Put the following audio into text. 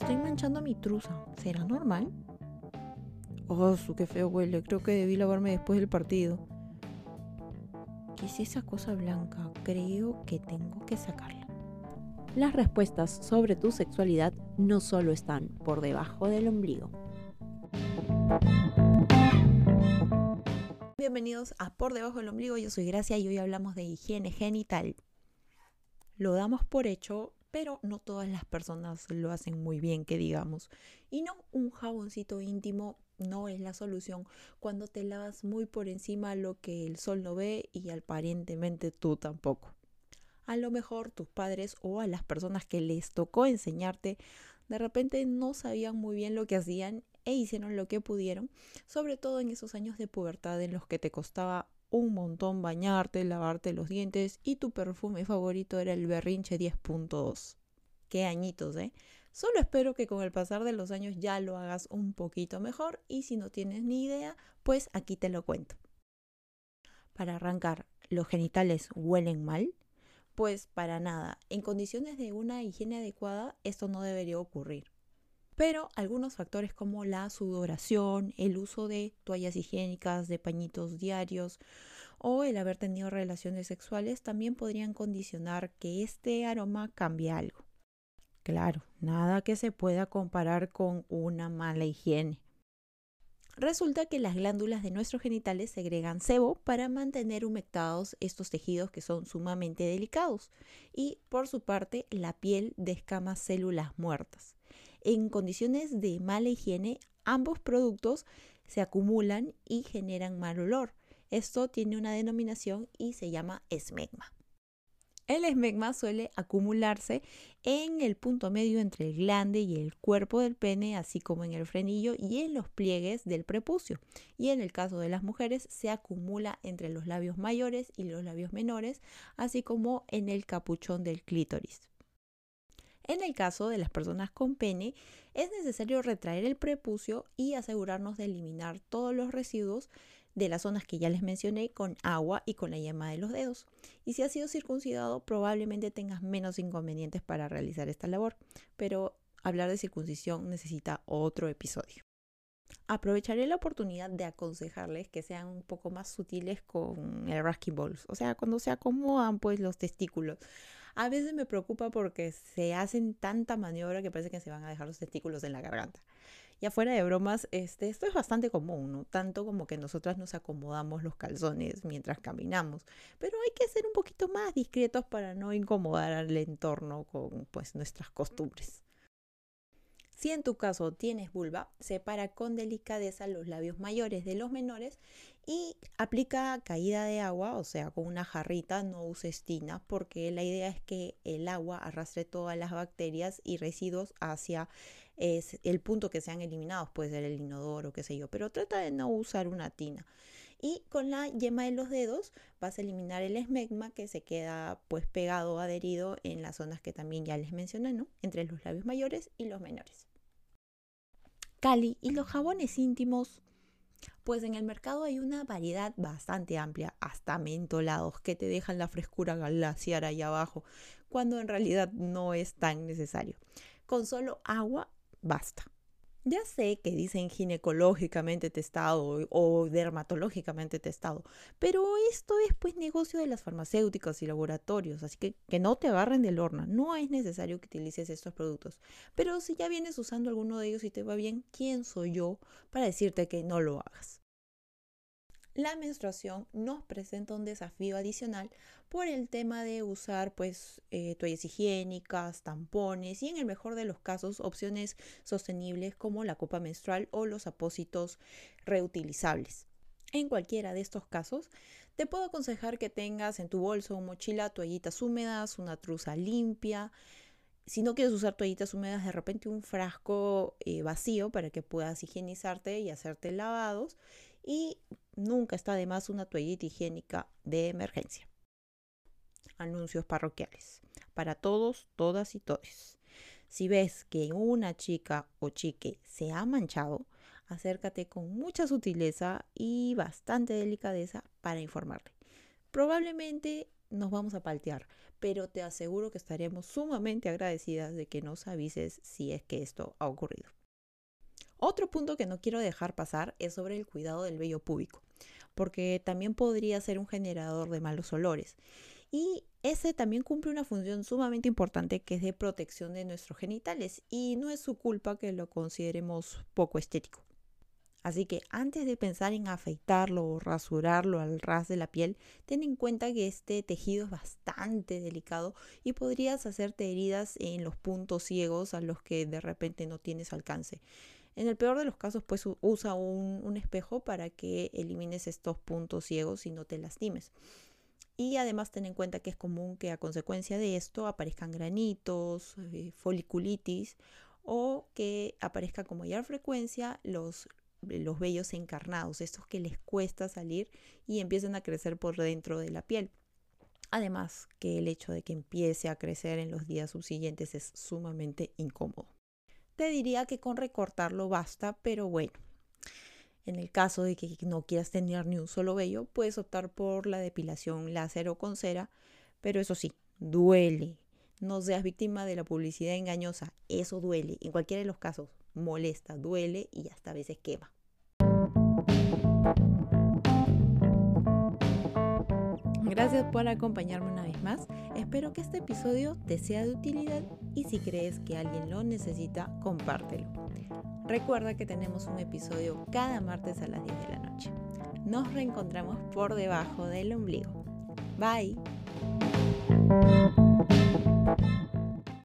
estoy manchando mi truza. ¿Será normal? Oh, su qué feo huele. Creo que debí lavarme después del partido. ¿Qué es esa cosa blanca? Creo que tengo que sacarla. Las respuestas sobre tu sexualidad no solo están por debajo del ombligo. Bienvenidos a Por debajo del ombligo. Yo soy Gracia y hoy hablamos de higiene genital. Lo damos por hecho, pero no todas las personas lo hacen muy bien, que digamos. Y no, un jaboncito íntimo no es la solución cuando te lavas muy por encima lo que el sol no ve y aparentemente tú tampoco. A lo mejor tus padres o a las personas que les tocó enseñarte de repente no sabían muy bien lo que hacían e hicieron lo que pudieron, sobre todo en esos años de pubertad en los que te costaba un montón bañarte, lavarte los dientes y tu perfume favorito era el berrinche 10.2. Qué añitos, ¿eh? Solo espero que con el pasar de los años ya lo hagas un poquito mejor y si no tienes ni idea, pues aquí te lo cuento. Para arrancar, ¿los genitales huelen mal? Pues para nada. En condiciones de una higiene adecuada, esto no debería ocurrir. Pero algunos factores como la sudoración, el uso de toallas higiénicas, de pañitos diarios o el haber tenido relaciones sexuales también podrían condicionar que este aroma cambie algo. Claro, nada que se pueda comparar con una mala higiene. Resulta que las glándulas de nuestros genitales segregan sebo para mantener humectados estos tejidos que son sumamente delicados y por su parte la piel descama células muertas. En condiciones de mala higiene, ambos productos se acumulan y generan mal olor. Esto tiene una denominación y se llama esmegma. El esmegma suele acumularse en el punto medio entre el glande y el cuerpo del pene, así como en el frenillo y en los pliegues del prepucio. Y en el caso de las mujeres se acumula entre los labios mayores y los labios menores, así como en el capuchón del clítoris. En el caso de las personas con pene, es necesario retraer el prepucio y asegurarnos de eliminar todos los residuos de las zonas que ya les mencioné con agua y con la yema de los dedos. Y si has sido circuncidado, probablemente tengas menos inconvenientes para realizar esta labor, pero hablar de circuncisión necesita otro episodio. Aprovecharé la oportunidad de aconsejarles que sean un poco más sutiles con el rasking balls, o sea, cuando se acomodan pues los testículos. A veces me preocupa porque se hacen tanta maniobra que parece que se van a dejar los testículos en la garganta. Y afuera de bromas, este, esto es bastante común, ¿no? Tanto como que nosotras nos acomodamos los calzones mientras caminamos. Pero hay que ser un poquito más discretos para no incomodar al entorno con pues nuestras costumbres. Si en tu caso tienes vulva, separa con delicadeza los labios mayores de los menores y aplica caída de agua, o sea, con una jarrita, no uses tina, porque la idea es que el agua arrastre todas las bacterias y residuos hacia el punto que sean eliminados, puede ser el inodoro, qué sé yo, pero trata de no usar una tina. Y con la yema de los dedos vas a eliminar el esmegma que se queda pues pegado, adherido en las zonas que también ya les mencioné, ¿no? Entre los labios mayores y los menores. Cali y los jabones íntimos. Pues en el mercado hay una variedad bastante amplia, hasta mentolados, que te dejan la frescura glaciar ahí abajo, cuando en realidad no es tan necesario. Con solo agua basta. Ya sé que dicen ginecológicamente testado o dermatológicamente testado, pero esto es pues negocio de las farmacéuticas y laboratorios, así que que no te agarren del horno, no es necesario que utilices estos productos. Pero si ya vienes usando alguno de ellos y te va bien, ¿quién soy yo para decirte que no lo hagas? La menstruación nos presenta un desafío adicional por el tema de usar pues eh, toallas higiénicas, tampones y en el mejor de los casos opciones sostenibles como la copa menstrual o los apósitos reutilizables. En cualquiera de estos casos, te puedo aconsejar que tengas en tu bolso o mochila toallitas húmedas, una truza limpia. Si no quieres usar toallitas húmedas, de repente un frasco eh, vacío para que puedas higienizarte y hacerte lavados y nunca está de más una toallita higiénica de emergencia. Anuncios parroquiales. Para todos, todas y todes. Si ves que una chica o chique se ha manchado, acércate con mucha sutileza y bastante delicadeza para informarle. Probablemente nos vamos a paltear, pero te aseguro que estaremos sumamente agradecidas de que nos avises si es que esto ha ocurrido. Otro punto que no quiero dejar pasar es sobre el cuidado del vello púbico, porque también podría ser un generador de malos olores. Y ese también cumple una función sumamente importante que es de protección de nuestros genitales y no es su culpa que lo consideremos poco estético. Así que antes de pensar en afeitarlo o rasurarlo al ras de la piel, ten en cuenta que este tejido es bastante delicado y podrías hacerte heridas en los puntos ciegos a los que de repente no tienes alcance. En el peor de los casos, pues usa un, espejo para que elimines estos puntos ciegos y no te lastimes. Y además ten en cuenta que es común que a consecuencia de esto aparezcan granitos, eh, foliculitis o que aparezca con mayor frecuencia los, los vellos encarnados, estos que les cuesta salir y empiezan a crecer por dentro de la piel. Además que el hecho de que empiece a crecer en los días subsiguientes es sumamente incómodo. Te diría que con recortarlo basta, pero bueno, en el caso de que no quieras tener ni un solo vello, puedes optar por la depilación láser o con cera, pero eso sí, duele. No seas víctima de la publicidad engañosa, eso duele. En cualquiera de los casos, molesta, duele y hasta a veces quema. Gracias por acompañarme una vez más. Espero que este episodio te sea de utilidad y si crees que alguien lo necesita, compártelo. Recuerda que tenemos un episodio cada martes a las 10 de la noche. Nos reencontramos por debajo del ombligo. Bye.